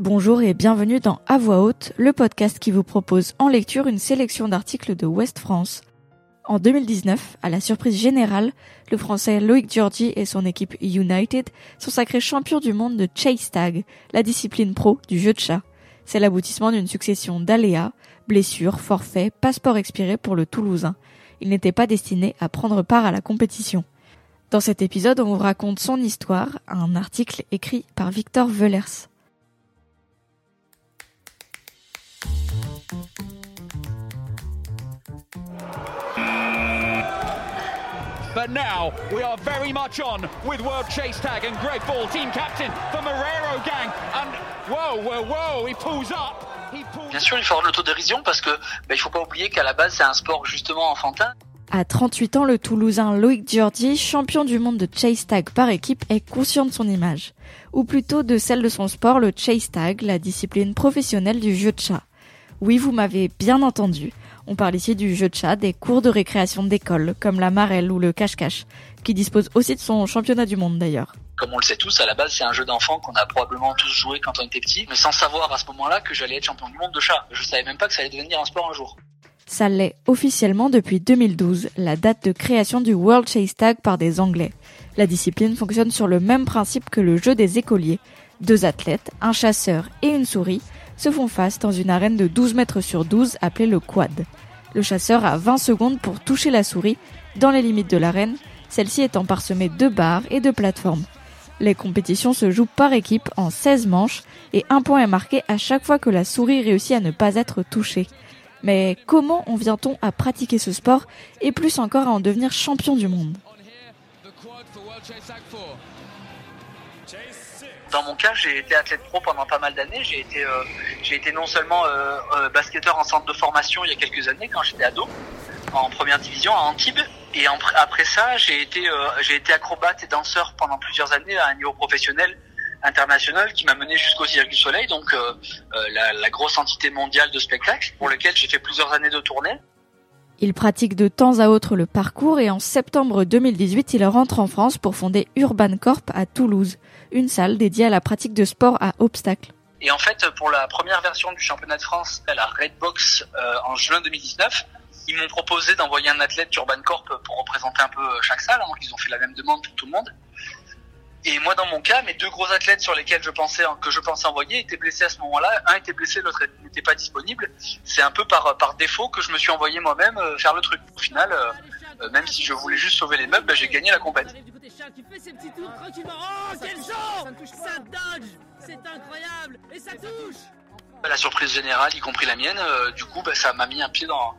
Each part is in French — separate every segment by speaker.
Speaker 1: Bonjour et bienvenue dans À voix haute, le podcast qui vous propose en lecture une sélection d'articles de West France. En 2019, à la surprise générale, le français Loïc Giorgi et son équipe United sont sacrés champions du monde de Chase Tag, la discipline pro du jeu de chat. C'est l'aboutissement d'une succession d'aléas, blessures, forfaits, passeports expirés pour le Toulousain. Il n'était pas destiné à prendre part à la compétition. Dans cet épisode, on vous raconte son histoire, un article écrit par Victor Velers.
Speaker 2: But now we are very much on with World Chase Tag and Greg Ball, team captain for Marrero Gang. And whoa, whoa, whoa, he pulls up. He pulls
Speaker 3: Bien sûr, il faut avoir l'autodérision parce que bah, il faut pas oublier qu'à la base c'est un sport justement enfantin.
Speaker 1: À 38 ans, le Toulousain Loïc Giorgi, champion du monde de chase tag par équipe, est conscient de son image. Ou plutôt de celle de son sport, le chase tag, la discipline professionnelle du jeu de chat. Oui, vous m'avez bien entendu. On parle ici du jeu de chat, des cours de récréation d'école, comme la marelle ou le cache-cache, qui dispose aussi de son championnat du monde d'ailleurs.
Speaker 3: Comme on le sait tous, à la base c'est un jeu d'enfant qu'on a probablement tous joué quand on était petit, mais sans savoir à ce moment-là que j'allais être champion du monde de chat. Je savais même pas que ça allait devenir un sport un jour.
Speaker 1: Ça l'est officiellement depuis 2012, la date de création du World Chase Tag par des Anglais. La discipline fonctionne sur le même principe que le jeu des écoliers. Deux athlètes, un chasseur et une souris se font face dans une arène de 12 mètres sur 12 appelée le quad. Le chasseur a 20 secondes pour toucher la souris dans les limites de l'arène, celle-ci étant parsemée de barres et de plateformes. Les compétitions se jouent par équipe en 16 manches et un point est marqué à chaque fois que la souris réussit à ne pas être touchée. Mais comment en vient-on à pratiquer ce sport et plus encore à en devenir champion du monde?
Speaker 3: Dans mon cas, j'ai été athlète pro pendant pas mal d'années. J'ai été, euh, j'ai été non seulement euh, euh, basketteur en centre de formation il y a quelques années quand j'étais ado, en première division à Antibes. Et après ça, j'ai été, euh, j'ai été acrobate et danseur pendant plusieurs années à un niveau professionnel international qui m'a mené jusqu'au Cirque du Soleil, donc euh, la, la grosse entité mondiale de spectacle pour lequel j'ai fait plusieurs années de tournée.
Speaker 1: Il pratique de temps à autre le parcours et en septembre 2018, il rentre en France pour fonder Urban Corp à Toulouse, une salle dédiée à la pratique de sport à obstacles.
Speaker 3: Et en fait, pour la première version du championnat de France à la Redbox euh, en juin 2019, ils m'ont proposé d'envoyer un athlète Urban Corp pour représenter un peu chaque salle. Donc ils ont fait la même demande pour tout le monde. Et moi, dans mon cas, mes deux gros athlètes sur lesquels je pensais que je pensais envoyer étaient blessés à ce moment-là. Un était blessé, l'autre n'était pas disponible. C'est un peu par par défaut que je me suis envoyé moi-même euh, faire le truc. Au final, euh, euh, même si je voulais juste sauver les meubles, bah, j'ai gagné la
Speaker 4: ses petits tours tranquillement. Oh, quel genre Ça dodge C'est incroyable Et ça touche
Speaker 3: la surprise générale, y compris la mienne, euh, du coup, bah, ça m'a mis un pied dans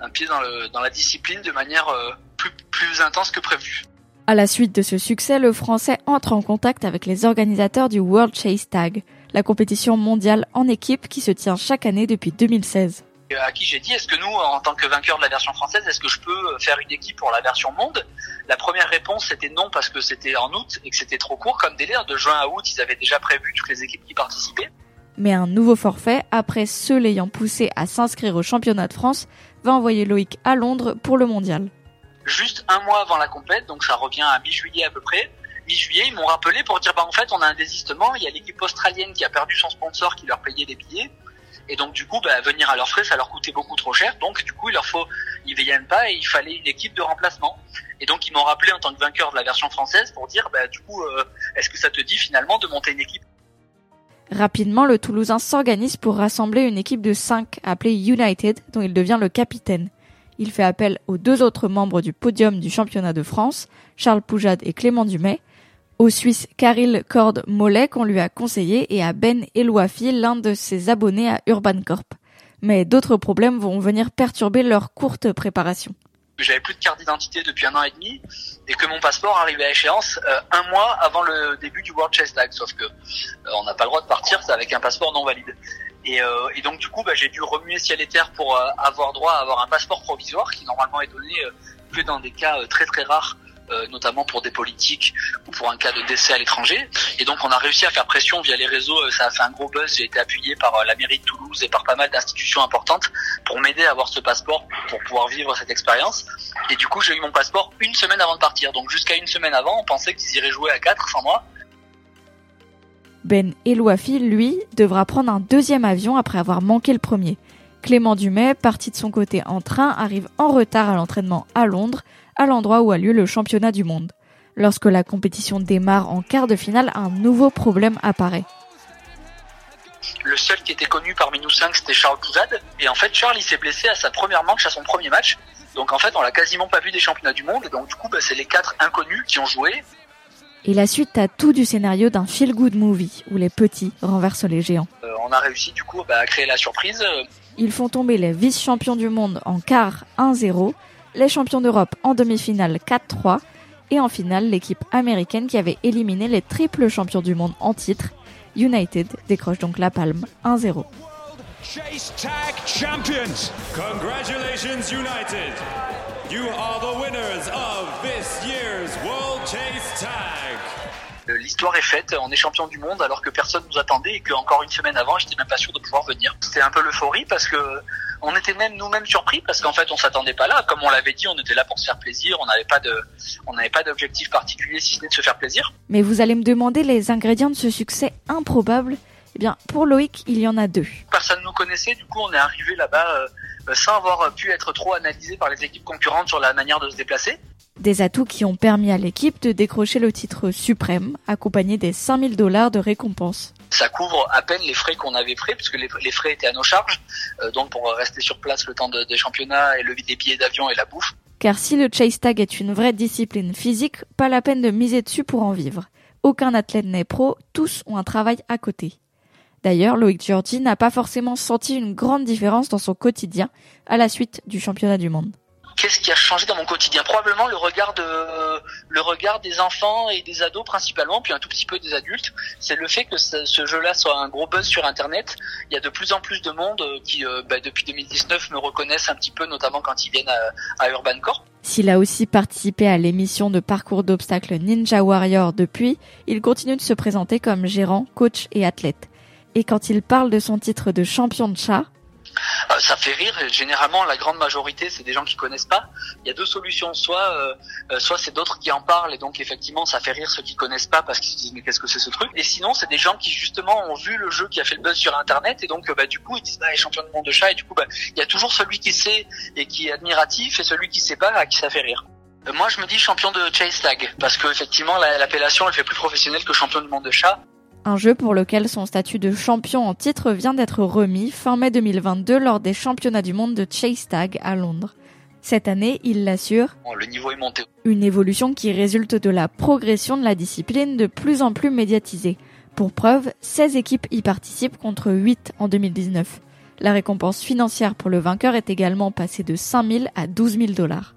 Speaker 3: un pied dans, le, dans la discipline de manière euh, plus plus intense que prévu.
Speaker 1: À la suite de ce succès, le Français entre en contact avec les organisateurs du World Chase Tag, la compétition mondiale en équipe qui se tient chaque année depuis 2016.
Speaker 3: Et à qui j'ai dit, est-ce que nous, en tant que vainqueurs de la version française, est-ce que je peux faire une équipe pour la version monde? La première réponse c'était non parce que c'était en août et que c'était trop court comme délai. De juin à août, ils avaient déjà prévu toutes les équipes qui participaient.
Speaker 1: Mais un nouveau forfait, après ceux l'ayant poussé à s'inscrire au championnat de France, va envoyer Loïc à Londres pour le mondial.
Speaker 3: Juste un mois avant la compète, donc ça revient à mi-juillet à peu près. Mi-juillet, ils m'ont rappelé pour dire, bah en fait, on a un désistement. Il y a l'équipe australienne qui a perdu son sponsor qui leur payait les billets. Et donc du coup, bah, venir à leurs frais, ça leur coûtait beaucoup trop cher. Donc du coup, il leur faut, ils viennent pas et il fallait une équipe de remplacement. Et donc ils m'ont rappelé en tant que vainqueur de la version française pour dire, bah du coup, euh, est-ce que ça te dit finalement de monter une équipe?
Speaker 1: Rapidement, le Toulousain s'organise pour rassembler une équipe de 5 appelée United, dont il devient le capitaine. Il fait appel aux deux autres membres du podium du championnat de France, Charles Poujade et Clément Dumais, au Suisse Caril Cord Mollet qu'on lui a conseillé et à Ben Elouafi, l'un de ses abonnés à Urban Corp. Mais d'autres problèmes vont venir perturber leur courte préparation.
Speaker 3: J'avais plus de carte d'identité depuis un an et demi et que mon passeport arrivait à échéance euh, un mois avant le début du World Chess Tag. Sauf que euh, on n'a pas le droit de partir avec un passeport non valide. Et, euh, et donc du coup, bah, j'ai dû remuer ciel et terre pour euh, avoir droit à avoir un passeport provisoire qui normalement est donné euh, que dans des cas euh, très très rares euh, notamment pour des politiques ou pour un cas de décès à l'étranger. Et donc on a réussi à faire pression via les réseaux, euh, ça a fait un gros buzz, j'ai été appuyé par la mairie de Toulouse et par pas mal d'institutions importantes pour m'aider à avoir ce passeport pour pouvoir vivre cette expérience. Et du coup j'ai eu mon passeport une semaine avant de partir. Donc jusqu'à une semaine avant, on pensait qu'ils iraient jouer à 4 sans moi.
Speaker 1: Ben Elouafi, lui, devra prendre un deuxième avion après avoir manqué le premier. Clément Dumais, parti de son côté en train, arrive en retard à l'entraînement à Londres, à l'endroit où a lieu le championnat du monde. Lorsque la compétition démarre en quart de finale, un nouveau problème apparaît.
Speaker 3: Le seul qui était connu parmi nous cinq, c'était Charles Pouzade. Et en fait, Charles, il s'est blessé à sa première manche, à son premier match. Donc en fait, on l'a quasiment pas vu des championnats du monde. Donc du coup, bah, c'est les quatre inconnus qui ont joué.
Speaker 1: Et la suite a tout du scénario d'un feel-good movie où les petits renversent les géants.
Speaker 3: Euh, on a réussi du coup bah, à créer la surprise.
Speaker 1: Ils font tomber les vice-champions du monde en quart 1-0, les champions d'Europe en demi-finale 4-3 et en finale l'équipe américaine qui avait éliminé les triples champions du monde en titre. United décroche donc la palme 1-0.
Speaker 2: Chase Tag Champions.
Speaker 5: Congratulations, United! You are the winners of this year's World Chase Tag.
Speaker 3: Euh, L'histoire est faite, on est champion du monde alors que personne nous attendait et qu'encore une semaine avant, j'étais même pas sûr de pouvoir venir. C'était un peu l'euphorie parce que on était même nous-mêmes surpris parce qu'en fait on s'attendait pas là. Comme on l'avait dit, on était là pour se faire plaisir. On n'avait pas de, on n'avait pas d'objectif particulier si ce n'est de se faire plaisir.
Speaker 1: Mais vous allez me demander les ingrédients de ce succès improbable Eh bien, pour Loïc, il y en a deux.
Speaker 3: Personne nous connaissait, du coup on est arrivé là-bas euh, sans avoir pu être trop analysé par les équipes concurrentes sur la manière de se déplacer.
Speaker 1: Des atouts qui ont permis à l'équipe de décrocher le titre suprême, accompagné des 5000 dollars de récompense.
Speaker 3: Ça couvre à peine les frais qu'on avait pris, puisque les, les frais étaient à nos charges, euh, donc pour rester sur place le temps de- des championnats et le des billets d'avion et la bouffe.
Speaker 1: Car si le chase tag est une vraie discipline physique, pas la peine de miser dessus pour en vivre. Aucun athlète n'est pro, tous ont un travail à côté. D'ailleurs, Loïc Giorgi n'a pas forcément senti une grande différence dans son quotidien à la suite du championnat du monde.
Speaker 3: Qu'est-ce qui a changé dans mon quotidien? Probablement le regard de le regard des enfants et des ados principalement, puis un tout petit peu des adultes. C'est le fait que ce, ce jeu-là soit un gros buzz sur Internet. Il y a de plus en plus de monde euh, qui, euh, bah, depuis 2019, me reconnaissent un petit peu, notamment quand ils viennent à, à Urban Corp.
Speaker 1: S'il a aussi participé à l'émission de parcours d'obstacles Ninja Warrior depuis, il continue de se présenter comme gérant, coach et athlète. Et quand il parle de son titre de champion de chat,
Speaker 3: Euh, ça fait rire. Généralement, la grande majorité, c'est des gens qui connaissent pas. Il y a deux solutions. Soit, euh, euh, soit c'est d'autres qui en parlent et donc effectivement, ça fait rire ceux qui connaissent pas parce qu'ils se disent mais qu'est-ce que c'est ce truc? Et sinon, c'est des gens qui justement ont vu le jeu qui a fait le buzz sur Internet et donc bah du coup ils disent bah les champions du monde de chat et du coup bah il y a toujours celui qui sait et qui est admiratif et celui qui sait pas à qui ça fait rire. Moi, je me dis champion de chase tag parce que effectivement la- l'appellation elle fait plus professionnelle que champion du monde de chat.
Speaker 1: Un jeu pour lequel son statut de champion en titre vient d'être remis fin mai 2022 lors des championnats du monde de chase tag à Londres. Cette année, il l'assure,
Speaker 3: Bon, le niveau est monté.
Speaker 1: une évolution qui résulte de la progression de la discipline de plus en plus médiatisée. Pour preuve, 16 équipes y participent contre 8 en 2019. La récompense financière pour le vainqueur est également passée de 5 000 à 12 000 dollars.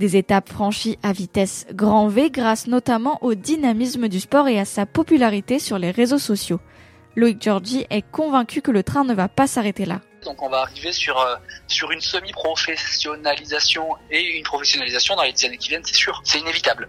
Speaker 1: Des étapes franchies à vitesse grand V grâce notamment au dynamisme du sport et à sa popularité sur les réseaux sociaux. Loïc Giorgi est convaincu que le train ne va pas s'arrêter là.
Speaker 3: Donc on va arriver sur euh, une semi-professionnalisation et une professionnalisation dans les années qui viennent, c'est sûr. C'est inévitable.